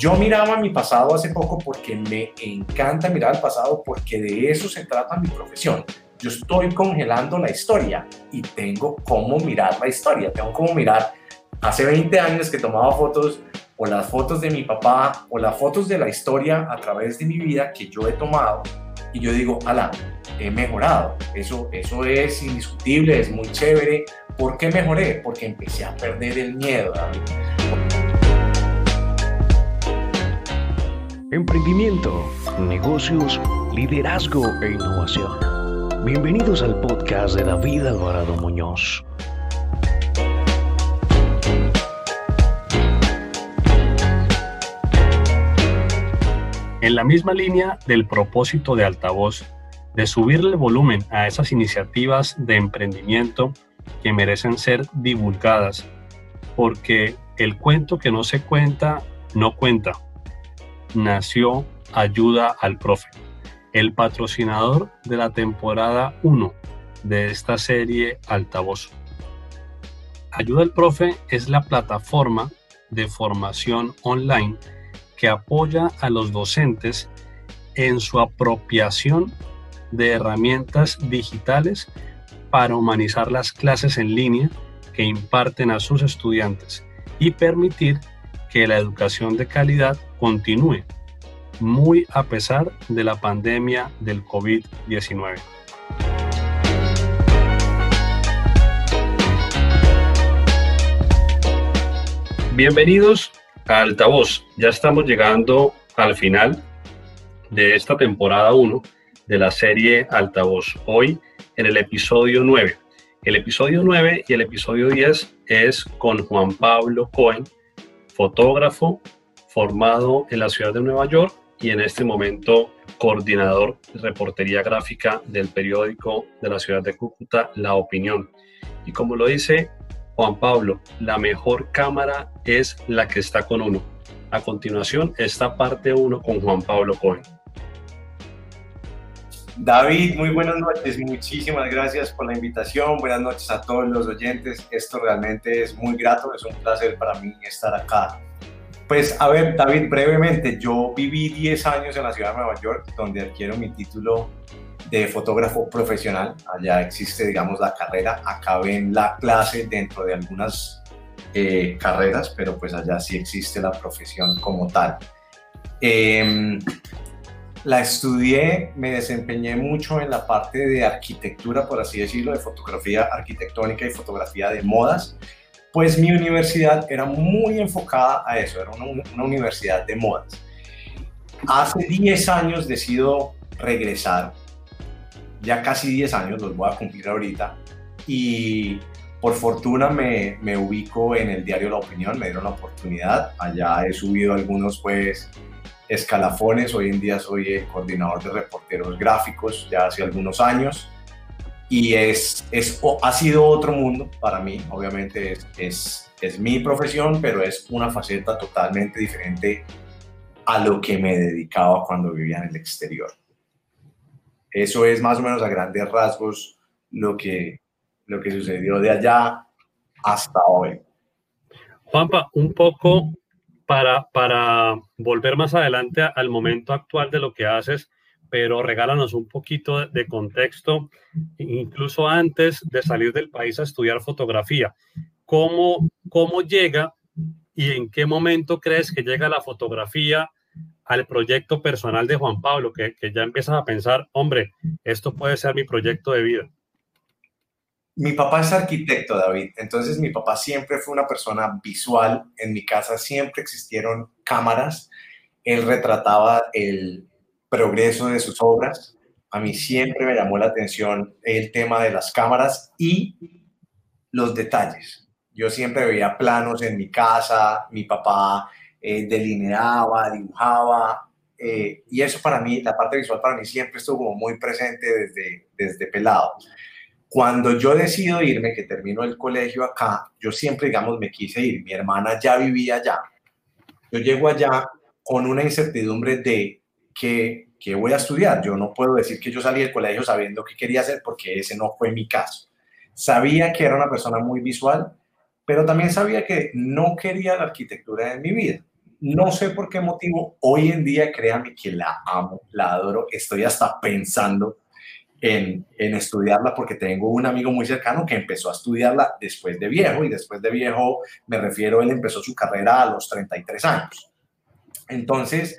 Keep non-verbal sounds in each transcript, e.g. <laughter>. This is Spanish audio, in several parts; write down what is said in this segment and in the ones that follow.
Yo miraba mi pasado hace poco porque me encanta mirar el pasado porque de eso se trata mi profesión. Yo estoy congelando la historia y tengo cómo mirar la historia, tengo cómo mirar hace 20 años que tomaba fotos o las fotos de mi papá o las fotos de la historia a través de mi vida que yo he tomado y yo digo, ala, he mejorado. Eso, eso es indiscutible, es muy chévere. ¿Por qué mejoré? Porque empecé a perder el miedo, David. Emprendimiento, negocios, liderazgo e innovación. Bienvenidos al podcast de David Alvarado Muñoz. En la misma línea del propósito de altavoz, de subirle volumen a esas iniciativas de emprendimiento que merecen ser divulgadas, porque el cuento que no se cuenta, no cuenta. Nació Ayuda al Profe, el patrocinador de la temporada 1 de esta serie Altavoz. Ayuda al Profe es la plataforma de formación online que apoya a los docentes en su apropiación de herramientas digitales para humanizar las clases en línea que imparten a sus estudiantes y permitir que la educación de calidad continúe, muy a pesar de la pandemia del COVID-19. Bienvenidos Altavoz, ya estamos llegando al final de esta temporada 1 de la serie Altavoz. Hoy en el episodio 9. El episodio 9 y el episodio 10 es con Juan Pablo Cohen, fotógrafo formado en la ciudad de Nueva York y en este momento coordinador de reportería gráfica del periódico de la ciudad de Cúcuta, La Opinión. Y como lo dice Juan Pablo, la mejor cámara es la que está con uno. A continuación, esta parte 1 con Juan Pablo Cohen. David, muy buenas noches, muchísimas gracias por la invitación, buenas noches a todos los oyentes, esto realmente es muy grato, es un placer para mí estar acá. Pues a ver, David, brevemente, yo viví 10 años en la ciudad de Nueva York, donde adquiero mi título de fotógrafo profesional. Allá existe, digamos, la carrera. Acabé en la clase dentro de algunas eh, carreras, pero pues allá sí existe la profesión como tal. Em, la estudié, me desempeñé mucho en la parte de arquitectura, por así decirlo, de fotografía arquitectónica y fotografía de modas, pues mi universidad era muy enfocada a eso, era una, universidad de modas. Hace 10 años decido regresar ya casi 10 años, los voy a cumplir ahorita, y por fortuna me, me, ubico en el diario La Opinión, me dieron la oportunidad, allá he subido algunos pues escalafones, hoy en día soy el coordinador de reporteros gráficos ya hace algunos años, y es, es, ha sido otro mundo para mí, obviamente es, es, es mi profesión, pero es una faceta totalmente diferente a lo que me dedicaba cuando vivía en el exterior. Eso es más o menos a grandes rasgos lo que, lo que sucedió de allá hasta hoy. Juanpa, un poco para, para volver más adelante al momento actual de lo que haces, pero regálanos un poquito de contexto, incluso antes de salir del país a estudiar fotografía. ¿Cómo, cómo llega y en qué momento crees que llega la fotografía al proyecto personal de Juan Pablo, que, ya empiezas a pensar, hombre, esto puede ser mi proyecto de vida? Mi papá es arquitecto, David. Entonces mi papá siempre fue una persona visual. En mi casa siempre existieron cámaras. Él retrataba el progreso de sus obras. A mí siempre me llamó la atención el tema de las cámaras y los detalles. Yo siempre veía planos en mi casa. Mi papá eh, delineaba, dibujaba, eh, y eso para mí, la parte visual para mí siempre estuvo muy presente desde, desde pelado. Cuando yo decido irme, que termino el colegio acá, yo siempre, digamos, me quise ir. Mi hermana ya vivía allá. Yo llego allá con una incertidumbre de que, que voy a estudiar. Yo no puedo decir que yo salí del colegio sabiendo qué quería hacer porque ese no fue mi caso. Sabía que era una persona muy visual, pero también sabía que no quería la arquitectura en mi vida no sé por qué motivo, hoy en día, créanme que la amo, la adoro, estoy hasta pensando en, en, estudiarla porque tengo un amigo muy cercano que empezó a estudiarla después de viejo y después de viejo me refiero, él empezó su carrera a los 33 años. Entonces,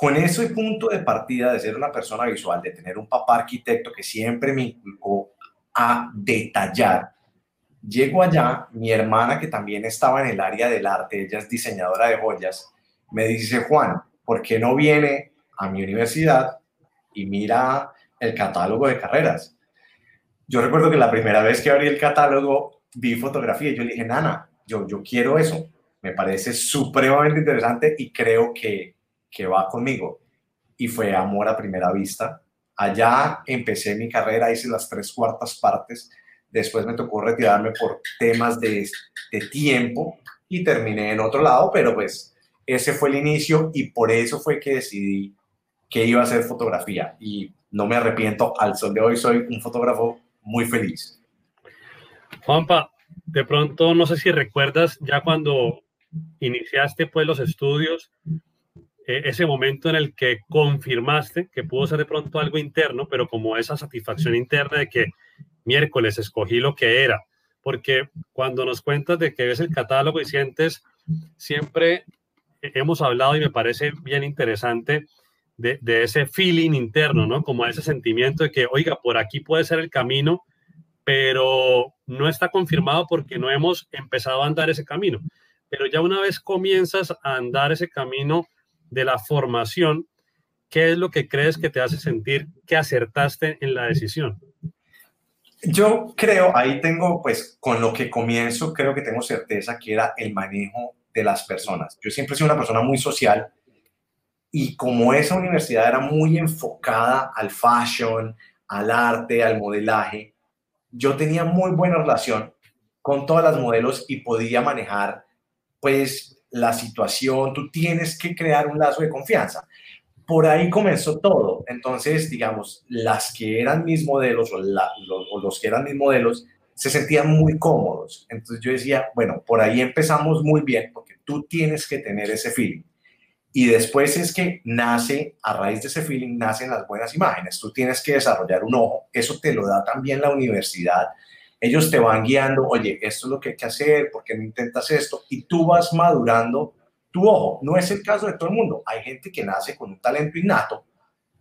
con ese punto de partida de ser una persona visual, de tener un papá arquitecto que siempre me inculcó a detallar, llego allá, mi hermana que también estaba en el área del arte, ella es diseñadora de joyas, me dice, Juan, ¿por qué no viene a mi universidad y mira el catálogo de carreras? Yo recuerdo que la primera vez que abrí el catálogo vi fotografía y yo le dije, Nana, yo, yo quiero eso, me parece supremamente interesante y creo que que va conmigo. Y fue amor a primera vista. Allá empecé mi carrera, hice las tres cuartas partes. Después me tocó retirarme por temas de, de tiempo y terminé en otro lado, pero pues ese fue el inicio y por eso fue que decidí que iba a hacer fotografía. Y no me arrepiento, al sol de hoy soy un fotógrafo muy feliz. Juanpa, de pronto no sé si recuerdas ya cuando iniciaste pues los estudios, e, ese momento en el que confirmaste que pudo ser de pronto algo interno, pero como esa satisfacción interna de que miércoles escogí lo que era, porque cuando nos cuentas de que ves el catálogo y sientes, siempre hemos hablado y me parece bien interesante de, de ese feeling interno, ¿no? Como ese sentimiento de que, oiga, por aquí puede ser el camino, pero no está confirmado porque no hemos empezado a andar ese camino. Pero ya una vez comienzas a andar ese camino, de la formación, ¿qué es lo que crees que te hace sentir que acertaste en la decisión? Yo creo, ahí tengo, pues, con lo que comienzo, creo que tengo certeza que era el manejo de las personas. Yo siempre he sido una persona muy social y como esa universidad era muy enfocada al fashion, al arte, al modelaje, yo tenía muy buena relación con todas las modelos y podía manejar, pues, la situación, tú tienes que crear un lazo de confianza. Por ahí comenzó todo. Entonces, digamos, las que eran mis modelos o, los, que eran mis modelos se sentían muy cómodos. Entonces yo decía, bueno, por ahí empezamos muy bien porque tú tienes que tener ese feeling. Y después es que nace, a raíz de ese feeling, nacen las buenas imágenes. Tú tienes que desarrollar un ojo. Eso te lo da también la universidad ellos te van guiando, oye, esto es lo que hay que hacer, ¿por qué no intentas esto? Y tú vas madurando tu ojo. No es el caso de todo el mundo. Hay gente que nace con un talento innato,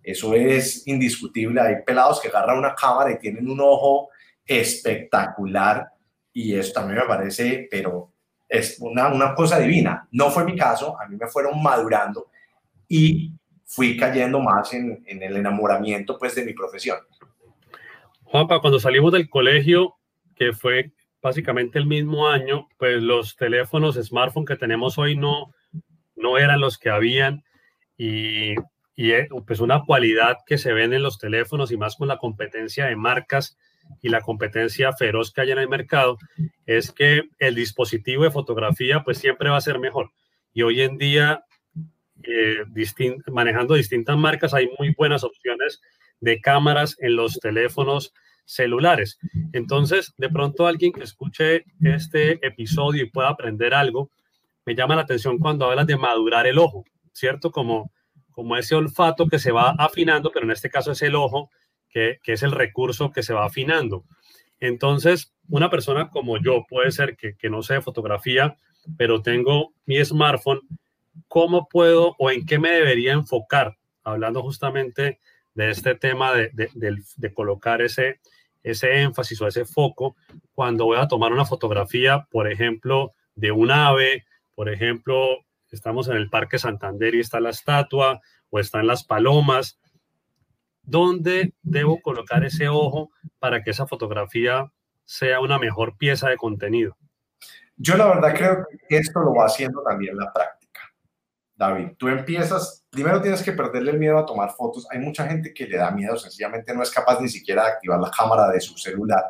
eso es indiscutible. Hay pelados que agarran una cámara y tienen un ojo espectacular y eso también me parece, pero es una, una cosa divina. No fue mi caso, a mí me fueron madurando y fui cayendo más en, en el enamoramiento pues de mi profesión. Juanpa, cuando salimos del colegio, que fue básicamente el mismo año, pues los teléfonos smartphone que tenemos hoy no, no eran los que habían y, y eh, pues una cualidad que se ven en los teléfonos y más con la competencia de marcas y la competencia feroz que hay en el mercado es que el dispositivo de fotografía pues siempre va a ser mejor. Y hoy en día eh, manejando distintas marcas hay muy buenas opciones de cámaras en los teléfonos celulares. Entonces, de pronto alguien que escuche este episodio y pueda aprender algo, me llama la atención cuando hablas de madurar el ojo, ¿cierto? Como, como ese olfato que se va afinando, pero en este caso es el ojo, que, es el recurso que se va afinando. Entonces, una persona como yo, puede ser que, que no sé de fotografía, pero tengo mi smartphone, ¿cómo puedo o en qué me debería enfocar? Hablando justamente de este tema de, de colocar ese, ese énfasis o ese foco cuando voy a tomar una fotografía, por ejemplo, de un ave, por ejemplo, estamos en el Parque Santander y está la estatua o están las palomas. ¿Dónde debo colocar ese ojo para que esa fotografía sea una mejor pieza de contenido? Yo la verdad creo que esto lo va haciendo también la práctica. David, tú empiezas, primero tienes que perderle el miedo a tomar fotos. Hay mucha gente que le da miedo, sencillamente no es capaz ni siquiera de activar la cámara de su celular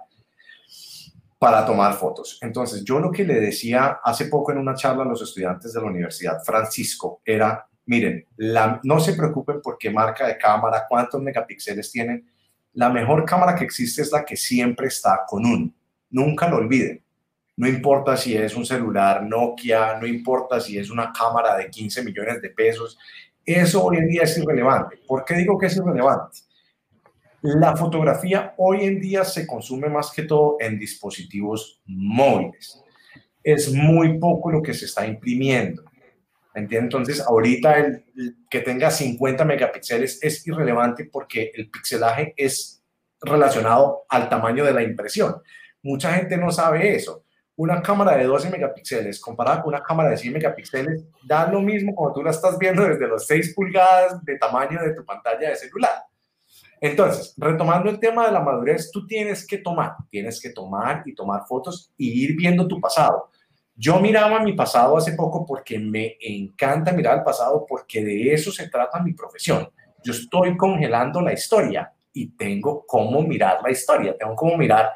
para tomar fotos. Entonces, yo lo que le decía hace poco en una charla a los estudiantes de la Universidad Francisco era, miren, no se preocupen por qué marca de cámara, cuántos megapíxeles tienen. La mejor cámara que existe es la que siempre está con uno. Nunca lo olviden. No importa si es un celular Nokia, no importa si es una cámara de 15 millones de pesos, eso hoy en día es irrelevante. ¿Por qué digo que es irrelevante? La fotografía hoy en día se consume más que todo en dispositivos móviles. Es muy poco lo que se está imprimiendo. Entonces, ahorita el, que tenga 50 megapíxeles es irrelevante porque el pixelaje es relacionado al tamaño de la impresión. Mucha gente no sabe eso. Una cámara de 12 megapíxeles comparada con una cámara de 100 megapíxeles da lo mismo cuando tú la estás viendo desde los 6 pulgadas de tamaño de tu pantalla de celular. Entonces, retomando el tema de la madurez, tú tienes que tomar, tienes que tomar y tomar fotos y ir viendo tu pasado. Yo miraba mi pasado hace poco porque me encanta mirar el pasado porque de eso se trata mi profesión. Yo estoy congelando la historia y tengo cómo mirar la historia, tengo cómo mirar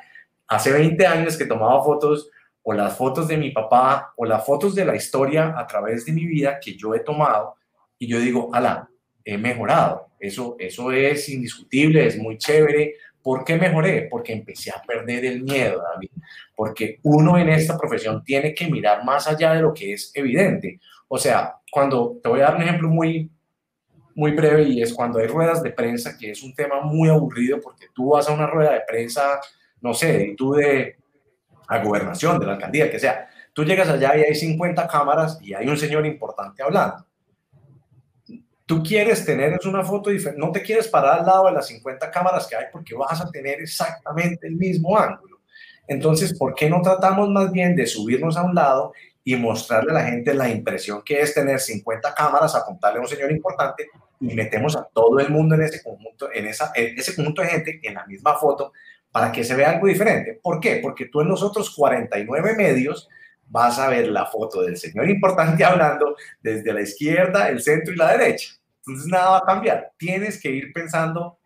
hace 20 años que tomaba fotos o las fotos de mi papá o las fotos de la historia a través de mi vida que yo he tomado y yo digo, ala, he mejorado. Eso, eso es indiscutible, es muy chévere. ¿Por qué mejoré? Porque empecé a perder el miedo, David. Porque uno en esta profesión tiene que mirar más allá de lo que es evidente. O sea, cuando te voy a dar un ejemplo muy, muy breve y es cuando hay ruedas de prensa, que es un tema muy aburrido porque tú vas a una rueda de prensa, no sé, tú de a gobernación, de la alcaldía, que sea. Tú llegas allá y hay 50 cámaras y hay un señor importante hablando tú quieres tener es una foto diferente, no te quieres parar al lado de las 50 cámaras que hay porque vas a tener exactamente el mismo ángulo. Entonces, ¿por qué no tratamos más bien de subirnos a un lado y mostrarle a la gente la impresión que es tener 50 cámaras, apuntarle a un señor importante y metemos a todo el mundo en ese conjunto, en, esa, en ese conjunto de gente en la misma foto para que se vea algo diferente? ¿Por qué? Porque tú en los otros 49 medios vas a ver la foto del señor importante <laughs> hablando desde la izquierda, el centro y la derecha. Entonces nada va a cambiar. Tienes que ir pensando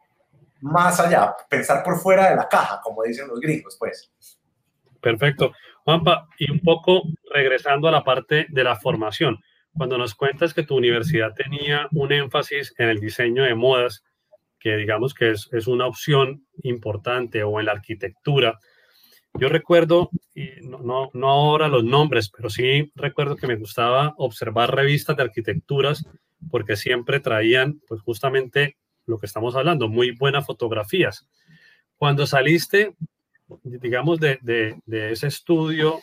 más allá, pensar por fuera de la caja, como dicen los gringos, pues. Perfecto. Juanpa, y un poco regresando a la parte de la formación. Cuando nos cuentas que tu universidad tenía un énfasis en el diseño de modas, que digamos que es, es una opción importante, o en la arquitectura, yo recuerdo, y no, no, ahora los nombres, pero sí recuerdo que me gustaba observar revistas de arquitecturas porque siempre traían, pues justamente lo que estamos hablando, muy buenas fotografías. Cuando saliste, digamos, de, de, ese estudio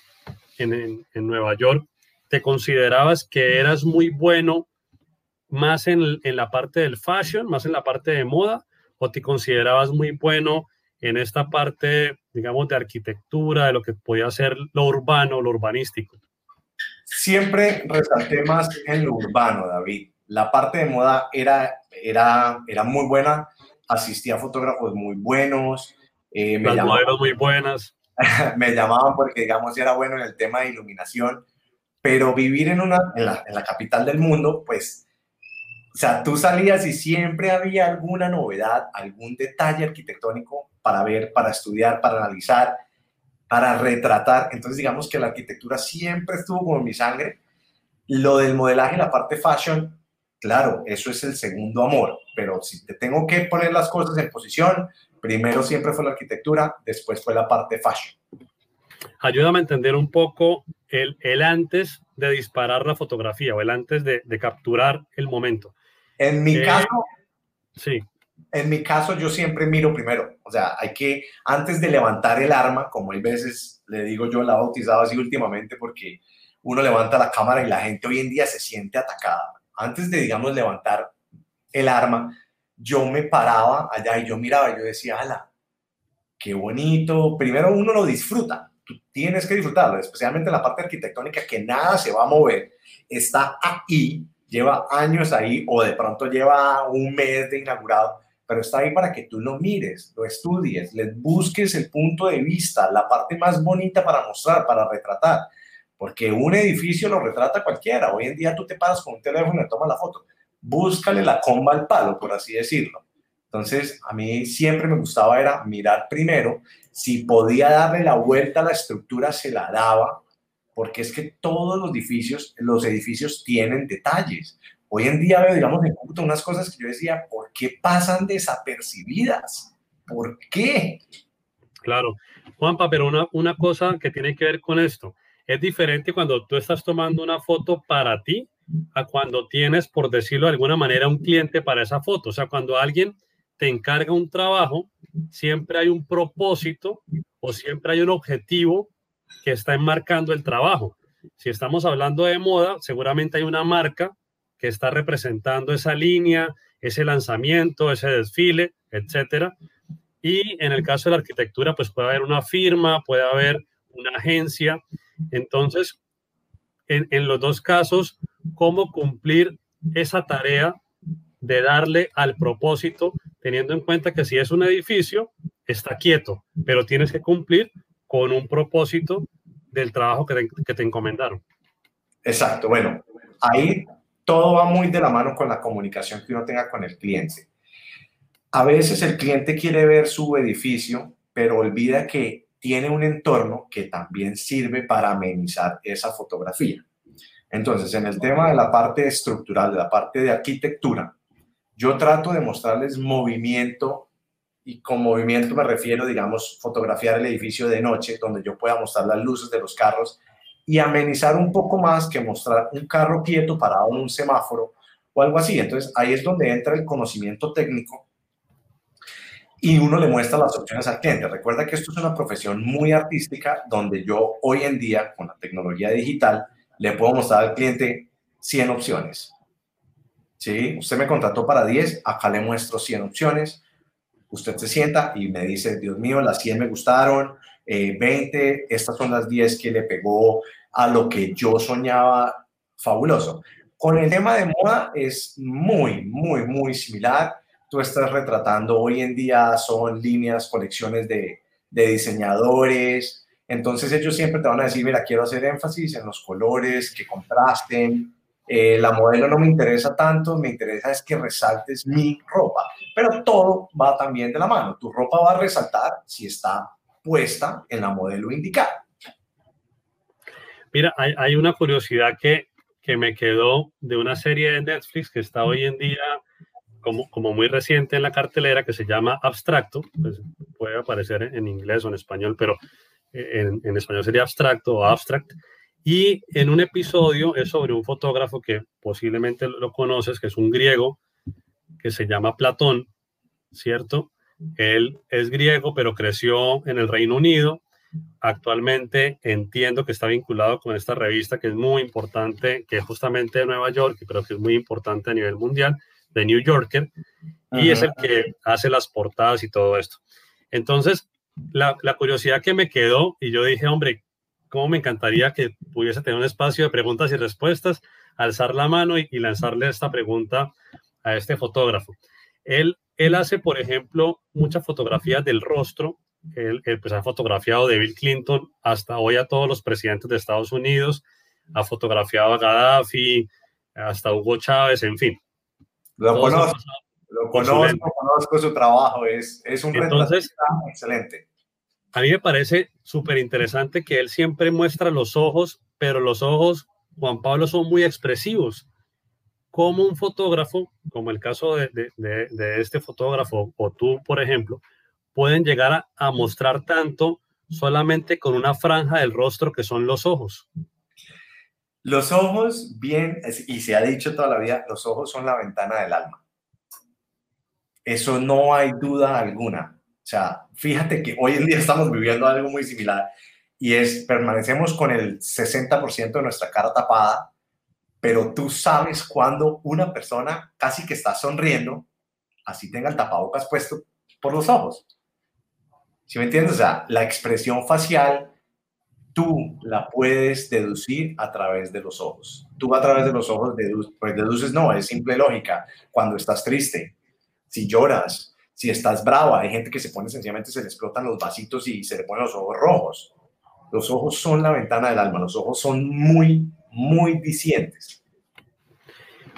en, en, Nueva York, ¿te considerabas que eras muy bueno más en, en la parte del fashion, más en la parte de moda, o te considerabas muy bueno en esta parte, digamos, de arquitectura, de lo que podía ser lo urbano, lo urbanístico? Siempre resalté más en lo urbano, David la parte de moda era, era, era muy buena, asistía a fotógrafos muy buenos. Eh, me Las modelos muy buenas. <laughs> me llamaban porque, digamos, era bueno en el tema de iluminación, pero vivir en, una, en la, en la capital del mundo, pues, o sea, tú salías y siempre había alguna novedad, algún detalle arquitectónico para ver, para estudiar, para analizar, para retratar. Entonces, digamos que la arquitectura siempre estuvo como en mi sangre. Lo del modelaje, la parte fashion, Claro, eso es el segundo amor, pero si te tengo que poner las cosas en posición, primero siempre fue la arquitectura, después fue la parte fashion. Ayúdame a entender un poco el, el antes de disparar la fotografía o el antes de, de capturar el momento. En mi eh, caso, sí. En mi caso, yo siempre miro primero. O sea, hay que, antes de levantar el arma, como hay veces le digo yo, la he bautizado así últimamente, porque uno levanta la cámara y la gente hoy en día se siente atacada antes de, digamos, levantar el arma, yo me paraba allá y yo miraba y yo decía, ala, qué bonito. Primero uno lo disfruta, tú tienes que disfrutarlo, especialmente la parte arquitectónica, que nada se va a mover, está ahí, lleva años ahí o de pronto lleva un mes de inaugurado, pero está ahí para que tú lo mires, lo estudies, le busques el punto de vista, la parte más bonita para mostrar, para retratar porque un edificio lo retrata cualquiera. Hoy en día tú te paras con un teléfono y tomas la foto. Búscale la comba al palo, por así decirlo. Entonces, a mí siempre me gustaba era mirar primero, si podía darle la vuelta a la estructura, se la daba, porque es que todos los edificios, tienen detalles. Hoy en día veo, digamos, en Cúcuta unas cosas que yo decía, ¿por qué pasan desapercibidas? ¿Por qué? Claro. Juanpa, pero una, una cosa que tiene que ver con esto. Es diferente cuando tú estás tomando una foto para ti a cuando tienes, por decirlo de alguna manera, un cliente para esa foto. O sea, cuando alguien te encarga un trabajo, siempre hay un propósito o siempre hay un objetivo que está enmarcando el trabajo. Si estamos hablando de moda, seguramente hay una marca que está representando esa línea, ese lanzamiento, ese desfile, etcétera. Y en el caso de la arquitectura, pues puede haber una firma, puede haber una agencia. Entonces, en, en los dos casos, ¿cómo cumplir esa tarea de darle al propósito, teniendo en cuenta que si es un edificio, está quieto, pero tienes que cumplir con un propósito del trabajo que te, encomendaron. Exacto, bueno, ahí todo va muy de la mano con la comunicación que uno tenga con el cliente. A veces el cliente quiere ver su edificio, pero olvida que tiene un entorno que también sirve para amenizar esa fotografía. Entonces, en el tema de la parte estructural, de la parte de arquitectura, yo trato de mostrarles movimiento y con movimiento me refiero, digamos, fotografiar el edificio de noche, donde yo pueda mostrar las luces de los carros y amenizar un poco más que mostrar un carro quieto parado en un semáforo o algo así. Entonces ahí es donde entra el conocimiento técnico y uno le muestra las opciones al cliente. Recuerda que esto es una profesión muy artística donde yo hoy en día con la tecnología digital le puedo mostrar al cliente 100 opciones. ¿sí? Usted me contrató para 10, acá le muestro 100 opciones. Usted se sienta y me dice, Dios mío, las 100 me gustaron, 20, eh, estas son las 10 que le pegó a lo que yo soñaba, fabuloso. Con el tema de moda es muy, muy, muy similar. Tú estás retratando hoy en día, son líneas, colecciones de, de diseñadores. Entonces ellos siempre te van a decir, mira, quiero hacer énfasis en los colores, que contrasten, eh, la modelo no me interesa tanto, me interesa es que resaltes mi ropa, pero todo va también de la mano. Tu ropa va a resaltar si está puesta en la modelo indicada. Mira, hay, una curiosidad que, que, me quedó de una serie de Netflix que está hoy en día como, como muy reciente en la cartelera que se llama Abstracto, pues puede aparecer en inglés o en español, pero en, en español sería abstracto o abstract, y en un episodio es sobre un fotógrafo que posiblemente lo conoces, que es un griego, que se llama Platón, ¿cierto? Él es griego, pero creció en el Reino Unido. Actualmente entiendo que está vinculado con esta revista que es muy importante, que es justamente de Nueva York, y creo que es muy importante a nivel mundial, de New Yorker, y es el que hace las portadas y todo esto. Entonces, la, la curiosidad que me quedó, y yo dije, hombre, cómo me encantaría que pudiese tener un espacio de preguntas y respuestas, alzar la mano y, lanzarle esta pregunta a este fotógrafo. Él, él hace, por ejemplo, muchas fotografías del rostro. Él, pues, ha fotografiado de Bill Clinton hasta hoy a todos los presidentes de Estados Unidos, ha fotografiado a Gaddafi, hasta Hugo Chávez, en fin. Lo conozco, lo conozco, conozco su trabajo, es, es un Entonces, excelente a mí me parece súper interesante que él siempre muestra los ojos, pero los ojos, Juan Pablo, son muy expresivos. Como un fotógrafo, como el caso de, este fotógrafo o tú, por ejemplo, pueden llegar a, mostrar tanto solamente con una franja del rostro que son los ojos. Los ojos, bien, y se ha dicho toda la vida, los ojos son la ventana del alma. Eso no hay duda alguna. O sea, fíjate que hoy en día estamos viviendo algo muy similar y es, permanecemos con el 60% de nuestra cara tapada, pero tú sabes cuando una persona casi que está sonriendo, así tenga el tapabocas puesto por los ojos. ¿Sí me entiendes? O sea, la expresión facial tú la puedes deducir a través de los ojos. Tú a través de los ojos pues deduces, no, es simple lógica. Cuando estás triste, si lloras, si estás brava, hay gente que se pone sencillamente, se le explotan los vasitos y se le ponen los ojos rojos. Los ojos son la ventana del alma, los ojos son muy, muy dicientes.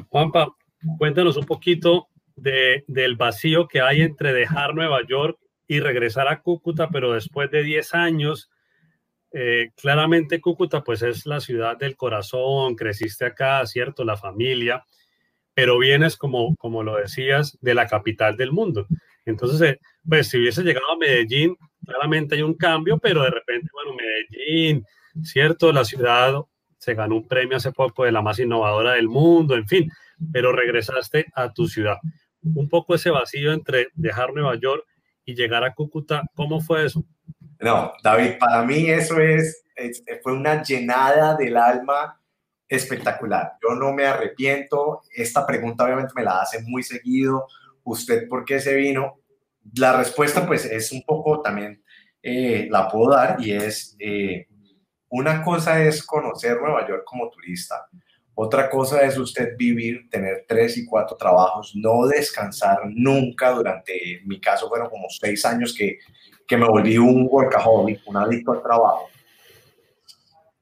Juanpa, cuéntanos un poquito de, del vacío que hay entre dejar Nueva York y regresar a Cúcuta, pero después de 10 años, eh, claramente Cúcuta pues es la ciudad del corazón, creciste acá, ¿cierto? La familia, pero vienes como, como lo decías, de la capital del mundo. Entonces, eh, pues si hubiese llegado a Medellín, claramente hay un cambio, pero de repente, bueno, Medellín, ¿cierto? La ciudad se ganó un premio hace poco de la más innovadora del mundo, en fin, pero regresaste a tu ciudad. Un poco ese vacío entre dejar Nueva York y llegar a Cúcuta, ¿cómo fue eso? No, David, para mí eso es, fue una llenada del alma espectacular. Yo no me arrepiento. Esta pregunta obviamente me la hace muy seguido. ¿Usted por qué se vino? La respuesta pues es un poco también, eh, la puedo dar y es, eh, una cosa es conocer Nueva York como turista. Otra cosa es usted vivir, tener tres y cuatro trabajos, no descansar nunca durante, en mi caso fueron como seis años que, que me volví un workaholic, un adicto al trabajo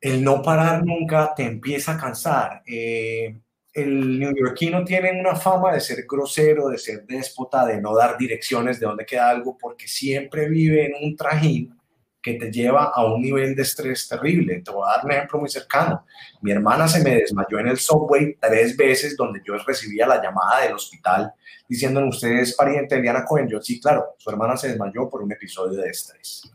el no parar nunca te empieza a cansar. Eh, el neoyorquino tiene una fama de ser grosero, de ser déspota, de no dar direcciones de dónde queda algo, porque siempre vive en un trajín que te lleva a un nivel de estrés terrible. Te voy a dar un ejemplo muy cercano. Mi hermana se me desmayó en el subway tres veces donde yo recibía la llamada del hospital diciéndole, usted es pariente de Diana Cohen. Yo, sí, claro, su hermana se desmayó por un episodio de estrés.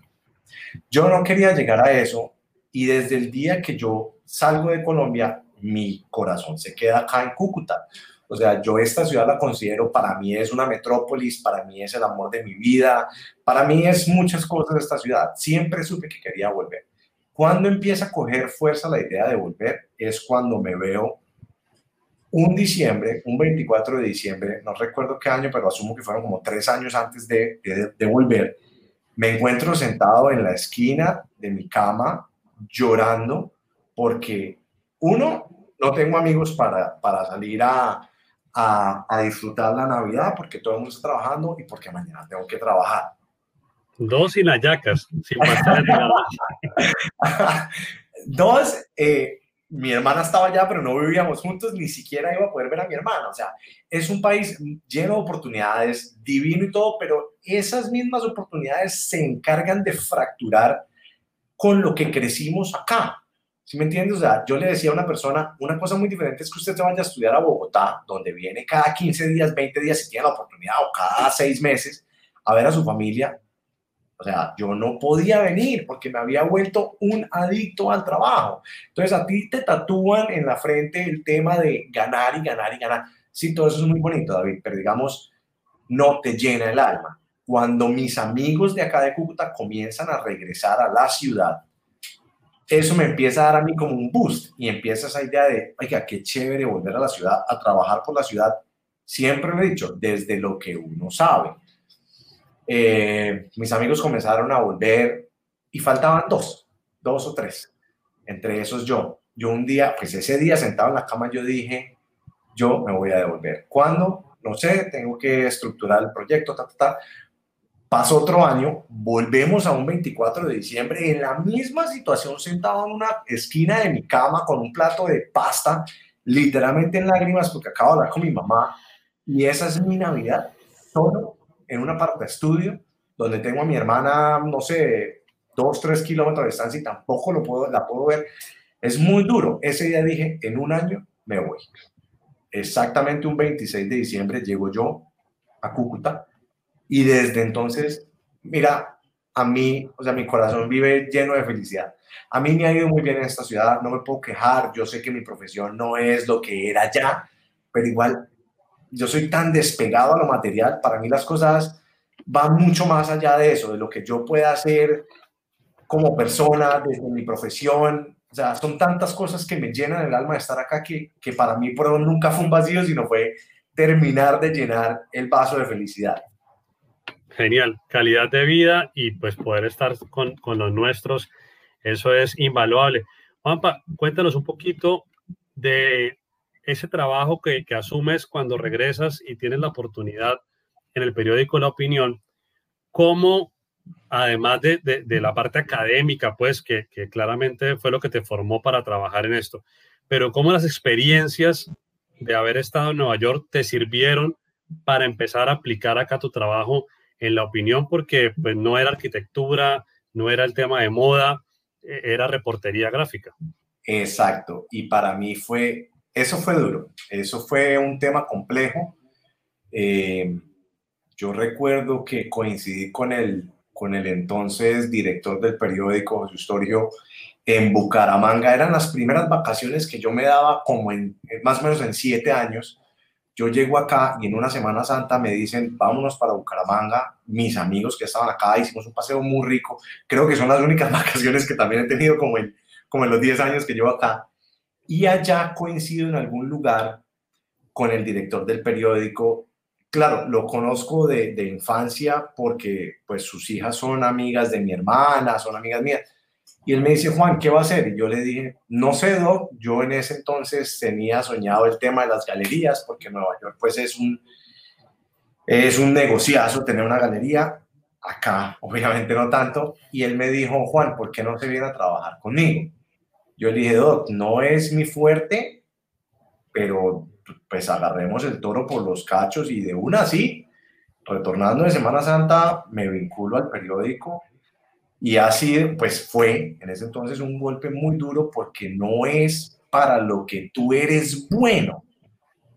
Yo no quería llegar a eso y desde el día que yo salgo de Colombia, mi corazón se queda acá en Cúcuta. O sea, yo esta ciudad la considero, para mí es una metrópolis, para mí es el amor de mi vida, para mí es muchas cosas esta ciudad. Siempre supe que quería volver. Cuando empieza a coger fuerza la idea de volver es cuando me veo un diciembre, un 24 de diciembre, no recuerdo qué año, pero asumo que fueron como tres años antes de, de, de volver, me encuentro sentado en la esquina de mi cama llorando porque, uno, no tengo amigos para, para salir a, a, disfrutar la Navidad porque todo el mundo está trabajando y porque mañana tengo que trabajar. Dos sin ayacas, sin <laughs> Dos, eh, mi hermana estaba allá, pero no vivíamos juntos, ni siquiera iba a poder ver a mi hermana. O sea, es un país lleno de oportunidades, divino y todo, pero esas mismas oportunidades se encargan de fracturar con lo que crecimos acá. ¿Sí me entiendes? O sea, yo le decía a una persona, una cosa muy diferente es que usted se vaya a estudiar a Bogotá, donde viene cada 15 días, 20 días, si tiene la oportunidad, o cada 6 meses, a ver a su familia. O sea, yo no podía venir porque me había vuelto un adicto al trabajo. Entonces, a ti te tatúan en la frente el tema de ganar y ganar y ganar. Sí, todo eso es muy bonito, David, pero digamos, no te llena el alma cuando mis amigos de acá de Cúcuta comienzan a regresar a la ciudad, eso me empieza a dar a mí como un boost y empieza esa idea de, oiga, qué chévere volver a la ciudad, a trabajar por la ciudad. Siempre lo he dicho, desde lo que uno sabe. Eh, mis amigos comenzaron a volver y faltaban dos, dos o tres. Entre esos yo. Yo un día, pues ese día sentado en la cama, yo dije, yo me voy a devolver. ¿Cuándo? No sé, tengo que estructurar el proyecto, ta, ta, ta. Pasa otro año, volvemos a un 24 de diciembre en la misma situación, sentado en una esquina de mi cama con un plato de pasta, literalmente en lágrimas porque acabo de hablar con mi mamá. Y esa es mi Navidad, solo en una parte de estudio, donde tengo a mi hermana, no sé, dos, tres kilómetros de distancia y tampoco lo puedo, la puedo ver. Es muy duro. Ese día dije, en un año me voy. Exactamente un 26 de diciembre llego yo a Cúcuta y desde entonces, mira, a mí, o sea, mi corazón vive lleno de felicidad. A mí me ha ido muy bien en esta ciudad, no me puedo quejar, yo sé que mi profesión no es lo que era ya, pero igual yo soy tan despegado a lo material, para mí las cosas van mucho más allá de eso, de lo que yo pueda hacer como persona, desde mi profesión, o sea, son tantas cosas que me llenan el alma de estar acá que, que para mí por nunca fue un vacío, sino fue terminar de llenar el vaso de felicidad. Genial, calidad de vida y pues poder estar con, con los nuestros, eso es invaluable. Juanpa, cuéntanos un poquito de ese trabajo que, que, asumes cuando regresas y tienes la oportunidad en el periódico La Opinión, cómo, además de, de, de la parte académica, pues que, que, claramente fue lo que te formó para trabajar en esto, pero cómo las experiencias de haber estado en Nueva York te sirvieron para empezar a aplicar acá tu trabajo en la opinión porque pues, no era arquitectura, no era el tema de moda, e, era reportería gráfica. Exacto, y para mí fue, eso fue duro, eso fue un tema complejo. Eh, yo recuerdo que coincidí con el, con el entonces director del periódico, José en Bucaramanga. Eran las primeras vacaciones que yo me daba como en más o menos en siete años. Yo llego acá y en una Semana Santa me dicen, vámonos para Bucaramanga. Mis amigos que estaban acá hicimos un paseo muy rico. Creo que son las únicas <laughs> vacaciones que también he tenido como en, como los 10 años que llevo acá. Y allá coincido en algún lugar con el director del periódico claro, lo conozco de, de, infancia porque pues sus hijas son amigas de mi hermana, son amigas mías. Y él me dice, Juan, ¿qué va a hacer? Y yo le dije, no sé, Doc, yo en ese entonces tenía soñado el tema de las galerías, porque Nueva York pues es un, es un negociazo tener una galería. Acá, obviamente no tanto. Y él me dijo, Juan, ¿por qué no se viene a trabajar conmigo? Yo le dije, Doc, no es mi fuerte, pero pues agarremos el toro por los cachos y de una así, retornando de Semana Santa, me vinculo al periódico y así pues fue en ese entonces un golpe muy duro porque no es para lo que tú eres bueno.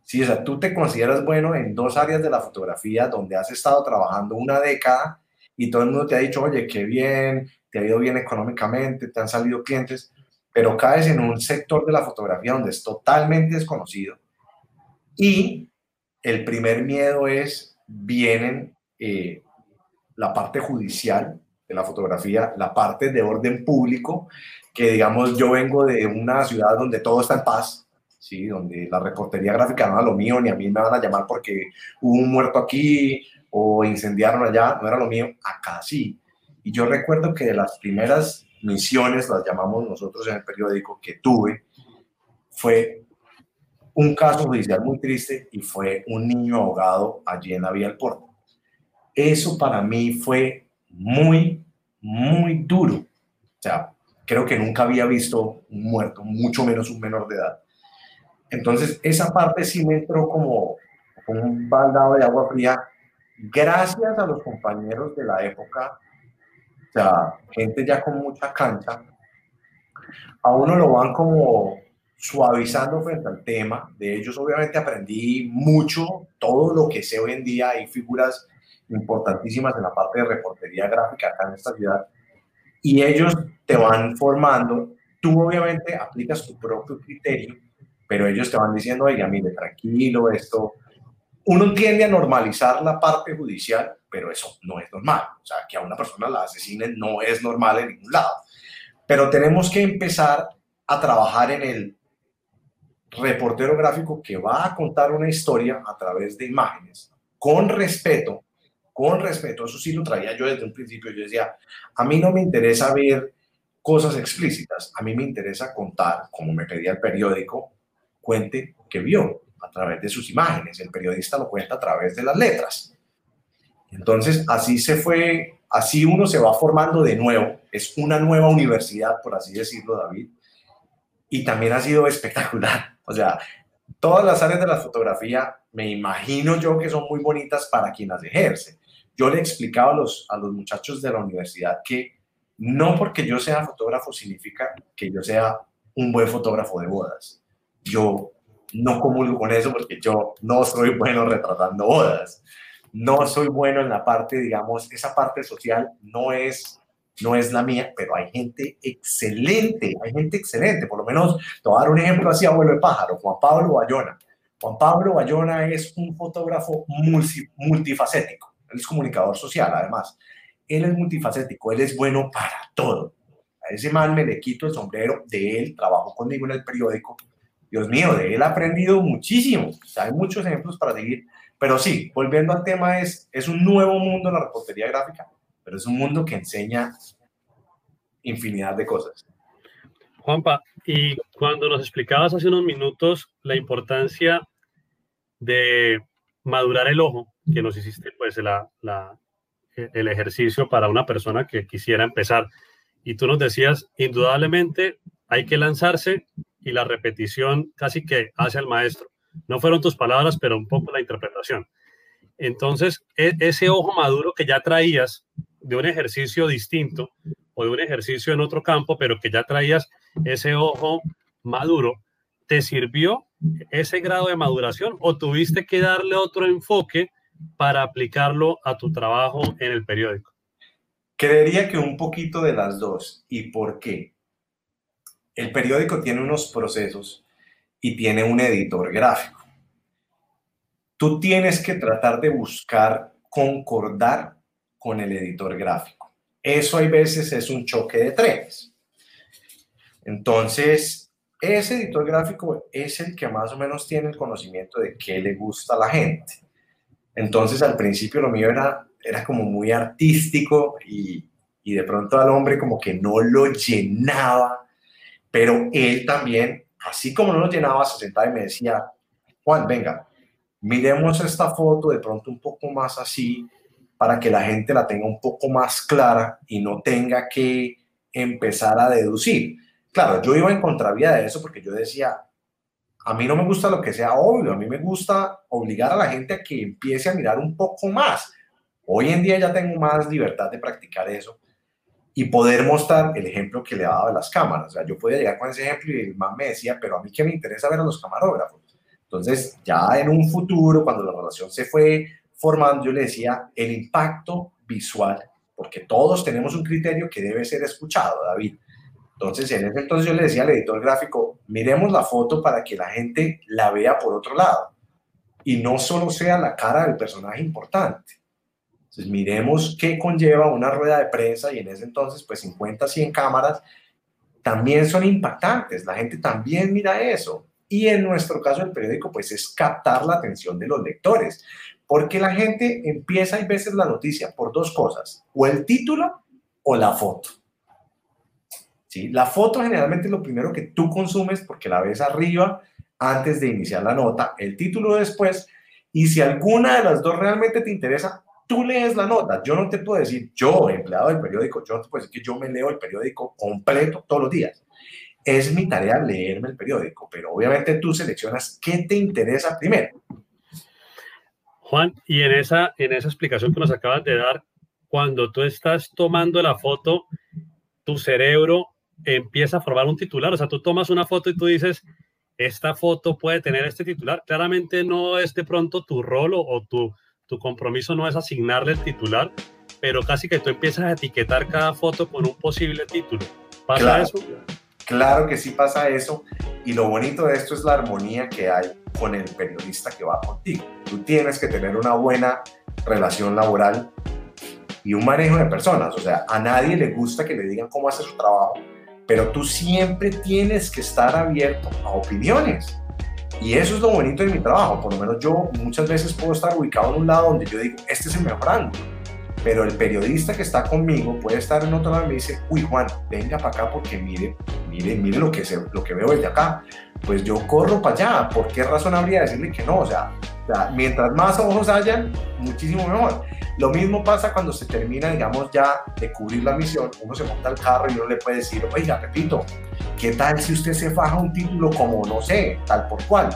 Sí, o sea, tú te consideras bueno en dos áreas de la fotografía donde has estado trabajando una década y todo el mundo te ha dicho, oye, qué bien, te ha ido bien económicamente, te han salido clientes, pero caes en un sector de la fotografía donde es totalmente desconocido y el primer miedo es, vienen eh, la parte judicial de la fotografía, la parte de orden público, que digamos yo vengo de una ciudad donde todo está en paz, ¿sí? donde la reportería gráfica no era lo mío, ni a mí me van a llamar porque hubo un muerto aquí o incendiaron allá, no era lo mío, acá sí. Y yo recuerdo que de las primeras misiones, las llamamos nosotros en el periódico, que tuve, fue un caso judicial muy triste y fue un niño ahogado allí en la vía del puerto. Eso para mí fue muy, muy duro. O sea, creo que nunca había visto un muerto, mucho menos un menor de edad. Entonces, esa parte sí me entró como, como un baldado de agua fría, gracias a los compañeros de la época, o sea, gente ya con mucha cancha, a uno lo van como suavizando frente al tema. De ellos obviamente aprendí mucho, todo lo que sé hoy en día. Hay figuras importantísimas en la parte de reportería gráfica acá en esta ciudad. Y ellos te van formando. Tú obviamente aplicas tu propio criterio, pero ellos te van diciendo, oiga, mire, tranquilo, esto... Uno tiende a normalizar la parte judicial, pero eso no es normal. O sea, que a una persona la asesinen no es normal en ningún lado. Pero tenemos que empezar a trabajar en el reportero gráfico que va a contar una historia a través de imágenes, con respeto, con respeto, eso sí lo traía yo desde un principio, yo decía, a mí no me interesa ver cosas explícitas, a mí me interesa contar, como me pedía el periódico, cuente que vio a través de sus imágenes, el periodista lo cuenta a través de las letras. Entonces, así se fue, así uno se va formando de nuevo, es una nueva universidad, por así decirlo, David, y también ha sido espectacular. O sea, todas las áreas de la fotografía, me imagino yo que son muy bonitas para quien las ejerce. Yo le he explicado a los, a los muchachos de la universidad que no porque yo sea fotógrafo significa que yo sea un buen fotógrafo de bodas. Yo no comulgo con eso porque yo no soy bueno retratando bodas. No soy bueno en la parte, digamos, esa parte social no es no es la mía, pero hay gente excelente, hay gente excelente. Por lo menos, te voy a dar un ejemplo así, abuelo de pájaro, Juan Pablo Bayona. Juan Pablo Bayona es un fotógrafo multifacético, él es comunicador social además. Él es multifacético, él es bueno para todo. A ese man me le quito el sombrero de él, trabajó conmigo en el periódico. Dios mío, de él he aprendido muchísimo. hay muchos ejemplos para seguir. Pero sí, volviendo al tema, es, es un nuevo mundo en la reportería gráfica pero es un mundo que enseña infinidad de cosas. Juanpa, y cuando nos explicabas hace unos minutos la importancia de madurar el ojo, que nos hiciste pues la, la, el ejercicio para una persona que quisiera empezar, y tú nos decías, indudablemente hay que lanzarse y la repetición casi que hace al maestro. No fueron tus palabras, pero un poco la interpretación. Entonces, e, ese ojo maduro que ya traías de un ejercicio distinto o de un ejercicio en otro campo, pero que ya traías ese ojo maduro, ¿te sirvió ese grado de maduración o tuviste que darle otro enfoque para aplicarlo a tu trabajo en el periódico? Creería que un poquito de las dos. ¿Y por qué? El periódico tiene unos procesos y tiene un editor gráfico. Tú tienes que tratar de buscar concordar con el editor gráfico. Eso hay veces es un choque de trenes. Entonces, ese editor gráfico es el que más o menos tiene el conocimiento de qué le gusta a la gente. Entonces, al principio lo mío era, era como muy artístico y, y de pronto al hombre como que no lo llenaba, pero él también, así como no lo llenaba, se sentaba y me decía, Juan, venga, miremos esta foto de pronto un poco más así, para que la gente la tenga un poco más clara y no tenga que empezar a deducir. Claro, yo iba en contravía de eso porque yo decía, a mí no me gusta lo que sea obvio, a mí me gusta obligar a la gente a que empiece a mirar un poco más. Hoy en día ya tengo más libertad de practicar eso y poder mostrar el ejemplo que le daba de las cámaras. O sea, yo podía llegar con ese ejemplo y el man me decía, pero a mí que me interesa ver a los camarógrafos. Entonces, ya en un futuro, cuando la relación se fue formando, yo le decía el impacto visual, porque todos tenemos un criterio que debe ser escuchado, David. Entonces, en ese entonces yo le decía al editor gráfico, miremos la foto para que la gente la vea por otro lado y no solo sea la cara del personaje importante. Entonces, miremos qué conlleva una rueda de prensa y en ese entonces, pues 50, 100 cámaras también son impactantes. La gente también mira eso. Y en nuestro caso, el periódico, pues es captar la atención de los lectores. Porque la gente empieza a veces la noticia por dos cosas, o el título o la foto. ¿Sí? La foto generalmente es lo primero que tú consumes porque la ves arriba antes de iniciar la nota, el título después, y si alguna de las dos realmente te interesa, tú lees la nota. Yo no te puedo decir, yo, empleado del periódico, yo no te puedo decir que yo me leo el periódico completo todos los días. Es mi tarea leerme el periódico, pero obviamente tú seleccionas qué te interesa primero. Juan, y en esa, en esa explicación que nos acabas de dar, cuando tú estás tomando la foto, tu cerebro empieza a formar un titular. O sea, tú tomas una foto y tú dices, esta foto puede tener este titular. Claramente no es de pronto tu rol o, tu, tu compromiso no es asignarle el titular, pero casi que tú empiezas a etiquetar cada foto con un posible título. ¿Pasa eso? Claro que sí pasa eso. Y lo bonito de esto es la armonía que hay con el periodista que va contigo. Tú tienes que tener una buena relación laboral y un manejo de personas. O sea, a nadie le gusta que le digan cómo hace su trabajo, pero tú siempre tienes que estar abierto a opiniones. Y eso es lo bonito de mi trabajo. Por lo menos yo muchas veces puedo estar ubicado en un lado donde yo digo, este es el mejor ángulo. Pero el periodista que está conmigo puede estar en otro lado y me dice, uy Juan, venga para acá porque mire, mire, mire lo que, se, lo que veo desde acá. Pues yo corro para allá. ¿Por qué razón habría de decirle que no? O sea, mientras más ojos hayan, muchísimo mejor. Lo mismo pasa cuando se termina, digamos, ya de cubrir la misión, uno se monta al carro y uno le puede decir, oiga, repito, ¿qué tal si usted se faja un título como, no sé, tal por cual?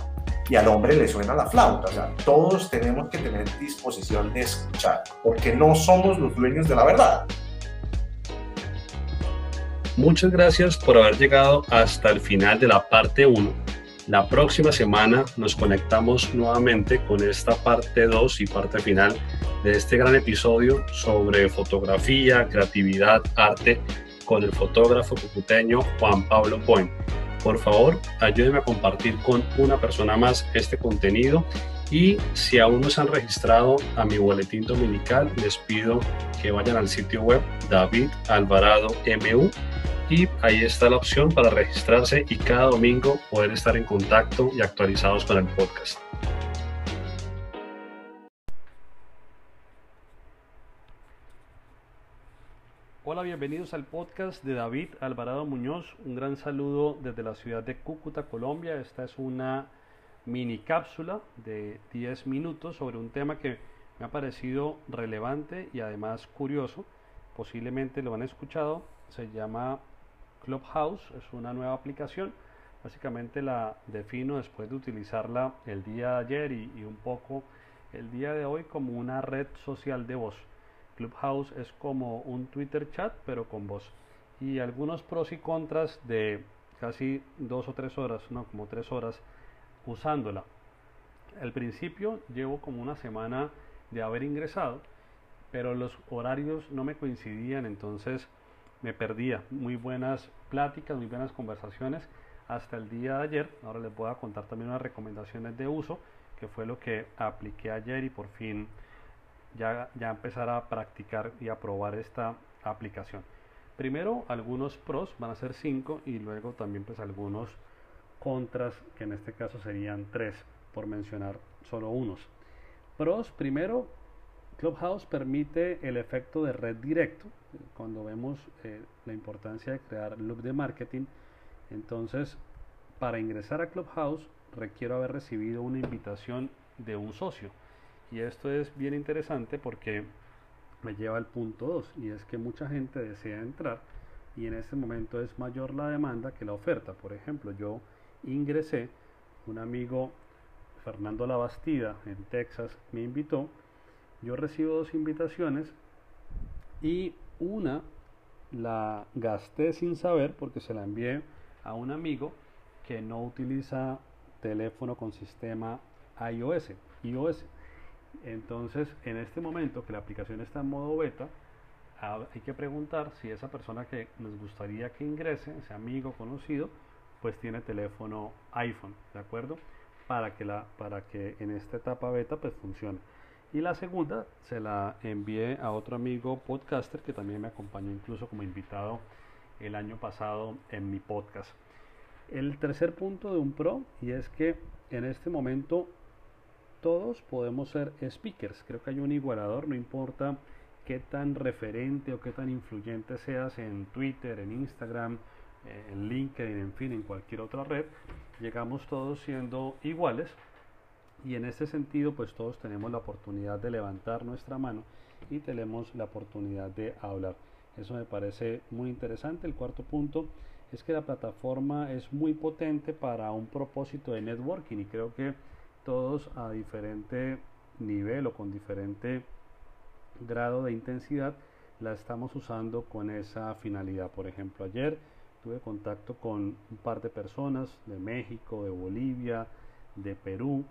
Y al hombre le suena la flauta. O sea, todos tenemos que tener disposición de escuchar, porque no somos los dueños de la verdad. Muchas gracias por haber llegado hasta el final de la parte 1 la próxima semana nos conectamos nuevamente con esta parte 2 y parte final de este gran episodio sobre fotografía, creatividad, arte con el fotógrafo cucuteño Juan Pablo Point. Por favor, ayúdenme a compartir con una persona más este contenido y si aún no se han registrado a mi boletín dominical, les pido que vayan al sitio web David Alvarado MU y ahí está la opción para registrarse y cada domingo poder estar en contacto y actualizados con el podcast. Hola, bienvenidos al podcast de David Alvarado Muñoz. Un gran saludo desde la ciudad de Cúcuta, Colombia. Esta es una mini cápsula de 10 minutos sobre un tema que me ha parecido relevante y además curioso. Posiblemente lo han escuchado. Se llama Clubhouse es una nueva aplicación. Básicamente la defino después de utilizarla el día de ayer y, un poco el día de hoy como una red social de voz. Clubhouse es como un Twitter chat pero con voz. Y algunos pros y contras de casi dos o tres horas, no, como tres horas usándola. Al principio llevo como una semana de haber ingresado pero los horarios no me coincidían, entonces me perdía muy buenas pláticas, muy buenas conversaciones hasta el día de ayer. Ahora les voy a contar también unas recomendaciones de uso, que fue lo que apliqué ayer y por fin ya, ya empezar a practicar y a probar esta aplicación. Primero algunos pros, van a ser cinco y luego también pues algunos contras, que en este caso serían tres, por mencionar solo unos. Pros, primero, Clubhouse permite el efecto de red directo, cuando vemos eh, la importancia de crear loop de marketing. Entonces, para ingresar a Clubhouse requiero haber recibido una invitación de un socio. Y esto es bien interesante porque me lleva al punto 2 y es que mucha gente desea entrar y en este momento es mayor la demanda que la oferta. Por ejemplo, yo ingresé, un amigo Fernando Labastida en Texas me invitó, yo recibo dos invitaciones y una la gasté sin saber porque se la envié a un amigo que no utiliza teléfono con sistema iOS, iOS. Entonces, en este momento que la aplicación está en modo beta, hay que preguntar si esa persona que nos gustaría que ingrese, ese amigo conocido, pues tiene teléfono iPhone, ¿de acuerdo? Para que, la, para que en esta etapa beta pues funcione. Y la segunda se la envié a otro amigo podcaster que también me acompañó incluso como invitado el año pasado en mi podcast. El tercer punto de un pro y es que en este momento todos podemos ser speakers. Creo que hay un igualador, no importa qué tan referente o qué tan influyente seas en Twitter, en Instagram, eh, en LinkedIn, en fin, en cualquier otra red, llegamos todos siendo iguales y en este sentido pues todos tenemos la oportunidad de levantar nuestra mano y tenemos la oportunidad de hablar. Eso me parece muy interesante. El cuarto punto es que la plataforma es muy potente para un propósito de networking y creo que todos a diferente nivel o con diferente grado de intensidad la estamos usando con esa finalidad. Por ejemplo, ayer tuve contacto con un par de personas de México, de Bolivia, de Perú,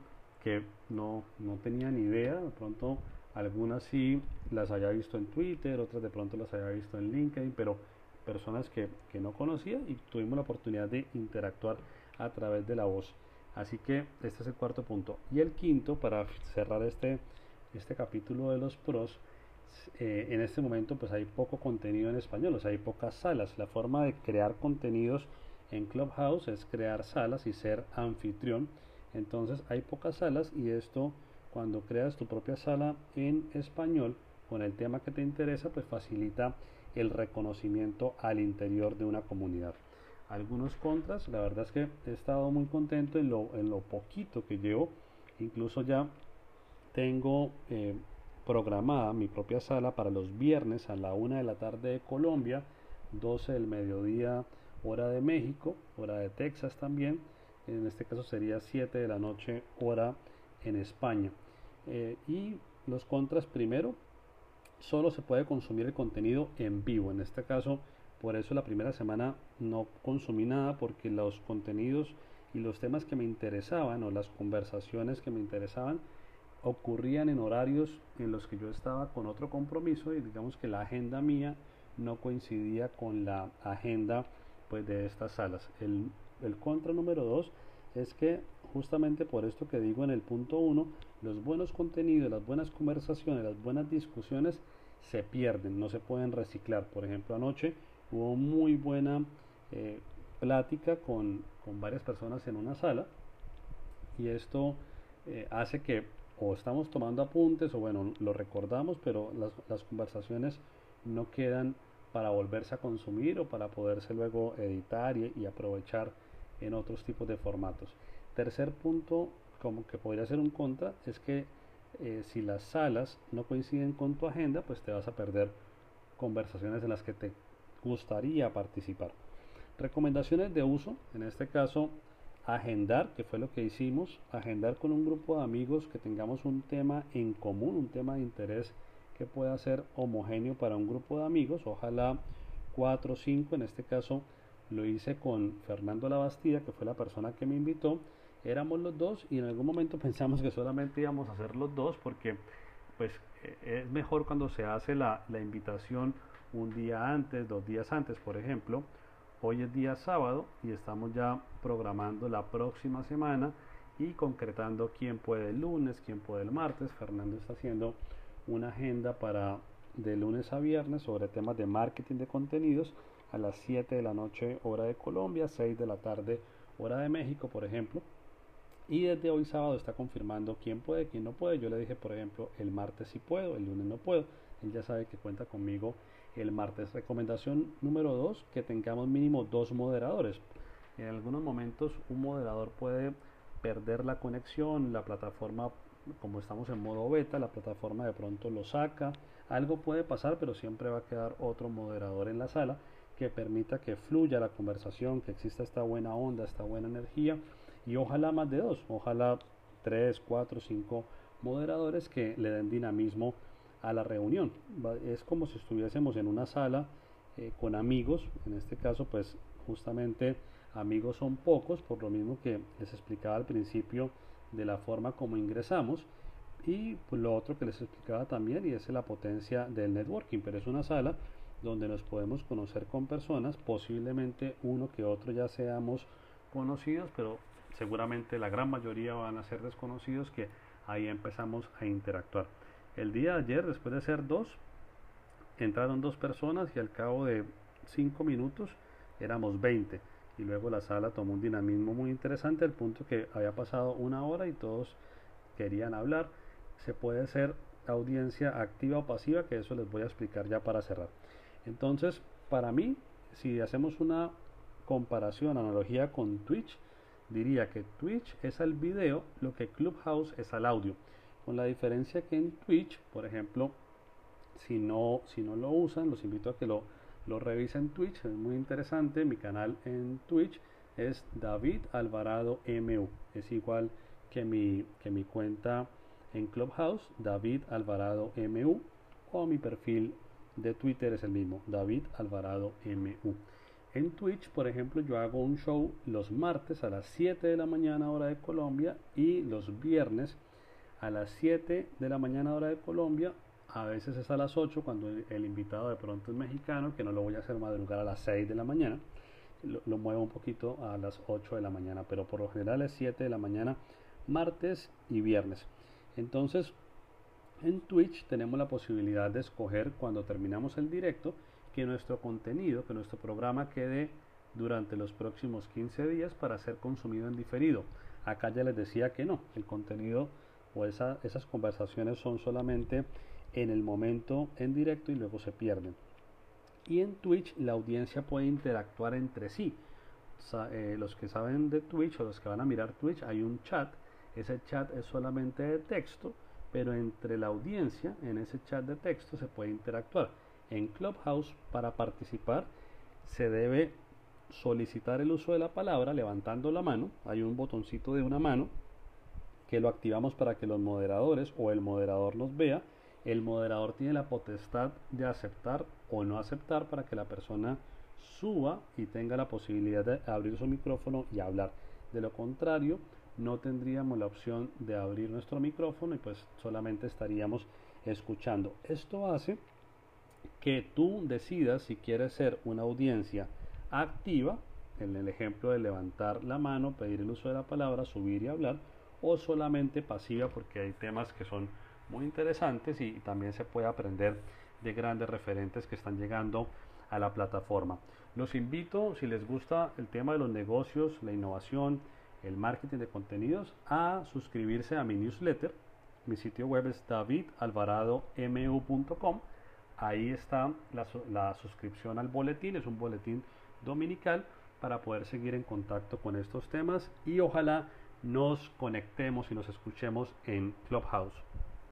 que no, no tenían idea, de pronto algunas sí las haya visto en Twitter, otras de pronto las haya visto en LinkedIn, pero personas que, que no conocía y tuvimos la oportunidad de interactuar a través de la voz. Así que este es el cuarto punto. Y el quinto, para cerrar este, este capítulo de los pros, eh, en este momento pues hay poco contenido en español, o sea, hay pocas salas. La forma de crear contenidos en Clubhouse es crear salas y ser anfitrión. Entonces hay pocas salas y esto cuando creas tu propia sala en español con el tema que te interesa pues facilita el reconocimiento al interior de una comunidad algunos contras. La verdad es que he estado muy contento en lo, en lo poquito que llevo. Incluso ya tengo eh, programada mi propia sala para los viernes a la una de la tarde de Colombia, 12 del mediodía hora de México, hora de Texas también. En este caso sería 7 de la noche hora en España. Eh, y los contras primero, solo se puede consumir el contenido en vivo. En este caso por eso la primera semana no consumí nada porque los contenidos y los temas que me interesaban o las conversaciones que me interesaban ocurrían en horarios en los que yo estaba con otro compromiso y digamos que la agenda mía no coincidía con la agenda pues de estas salas. El, el contra número dos es que justamente por esto que digo en el punto uno, los buenos contenidos, las buenas conversaciones, las buenas discusiones se pierden, no se pueden reciclar. Por ejemplo, anoche hubo muy buena eh, plática con, varias personas en una sala y esto eh, hace que o estamos tomando apuntes o bueno, lo recordamos, pero las, conversaciones no quedan para volverse a consumir o para poderse luego editar y, aprovechar en otros tipos de formatos. Tercer punto, como que podría ser un contra, es que eh, si las salas no coinciden con tu agenda, pues te vas a perder conversaciones en las que te gustaría participar. Recomendaciones de uso, en este caso agendar, que fue lo que hicimos, agendar con un grupo de amigos que tengamos un tema en común, un tema de interés que pueda ser homogéneo para un grupo de amigos, ojalá 4 o 5, en este caso lo hice con Fernando Labastida, que fue la persona que me invitó, éramos los dos y en algún momento <laughs> pensamos que solamente íbamos a ser los dos porque pues es mejor cuando se hace la, la invitación un día antes, dos días antes, por ejemplo. Hoy es día sábado y estamos ya programando la próxima semana y concretando quién puede el lunes, quién puede el martes. Fernando está haciendo una agenda para de lunes a viernes sobre temas de marketing de contenidos a las 7 de la noche hora de Colombia, 6 de la tarde hora de México, por ejemplo. Y desde hoy sábado está confirmando quién puede, quién no puede. Yo le dije, por ejemplo, el martes sí puedo, el lunes no puedo. Él ya sabe que cuenta conmigo el martes. Recomendación número 2, que tengamos mínimo dos moderadores. En algunos momentos un moderador puede perder la conexión, la plataforma, como estamos en modo beta, la plataforma de pronto lo saca. Algo puede pasar, pero siempre va a quedar otro moderador en la sala que permita que fluya la conversación, que exista esta buena onda, esta buena energía y ojalá más de dos, ojalá tres, cuatro, cinco moderadores que le den dinamismo a la reunión. Es como si estuviésemos en una sala eh, con amigos, en este caso pues justamente amigos son pocos, por lo mismo que les explicaba al principio de la forma como ingresamos y pues, lo otro que les explicaba también y es la potencia del networking, pero es una sala donde nos podemos conocer con personas, posiblemente uno que otro ya seamos conocidos, pero seguramente la gran mayoría van a ser desconocidos que ahí empezamos a interactuar. El día de ayer, después de ser dos, entraron dos personas y al cabo de cinco minutos éramos 20 y luego la sala tomó un dinamismo muy interesante al punto que había pasado una hora y todos querían hablar. Se puede hacer audiencia activa o pasiva, que eso les voy a explicar ya para cerrar. Entonces, para mí, si hacemos una comparación, analogía con Twitch, diría que Twitch es al video lo que Clubhouse es al audio. Con la diferencia que en Twitch, por ejemplo, si no, si no lo usan, los invito a que lo, lo revisen en Twitch, es muy interesante. Mi canal en Twitch es David Alvarado MU, es igual que mi, que mi cuenta en Clubhouse, David Alvarado MU, o mi perfil de Twitter es el mismo, David Alvarado MU. En Twitch, por ejemplo, yo hago un show los martes a las 7 de la mañana hora de Colombia y los viernes a las 7 de la mañana hora de Colombia. A veces es a las 8 cuando el invitado de pronto es mexicano, que no lo voy a hacer madrugar a las 6 de la mañana. Lo, lo muevo un poquito a las 8 de la mañana, pero por lo general es 7 de la mañana martes y viernes. Entonces, en Twitch tenemos la posibilidad de escoger cuando terminamos el directo que nuestro contenido, que nuestro programa quede durante los próximos 15 días para ser consumido en diferido. Acá ya les decía que no, el contenido o esas conversaciones son solamente en el momento en directo y luego se pierden. Y en Twitch la audiencia puede interactuar entre sí. Eh, los que saben de Twitch o los que van a mirar Twitch hay un chat. Ese chat es solamente de texto pero entre la audiencia en ese chat de texto se puede interactuar. En Clubhouse para participar se debe solicitar el uso de la palabra levantando la mano, hay un botoncito de una mano que lo activamos para que los moderadores o el moderador nos vea. El moderador tiene la potestad de aceptar o no aceptar para que la persona suba y tenga la posibilidad de abrir su micrófono y hablar. De lo contrario, no tendríamos la opción de abrir nuestro micrófono y pues solamente estaríamos escuchando. Esto hace que tú decidas si quieres ser una audiencia activa, en el ejemplo de levantar la mano, pedir el uso de la palabra, subir y hablar, o solamente pasiva porque hay temas que son muy interesantes y también se puede aprender de grandes referentes que están llegando a la plataforma. Los invito, si les gusta el tema de los negocios, la innovación, el marketing de contenidos a suscribirse a mi newsletter. Mi sitio web es davidalvaradomu.com. Ahí está la, la, suscripción al boletín, es un boletín dominical para poder seguir en contacto con estos temas y ojalá nos conectemos y nos escuchemos en Clubhouse.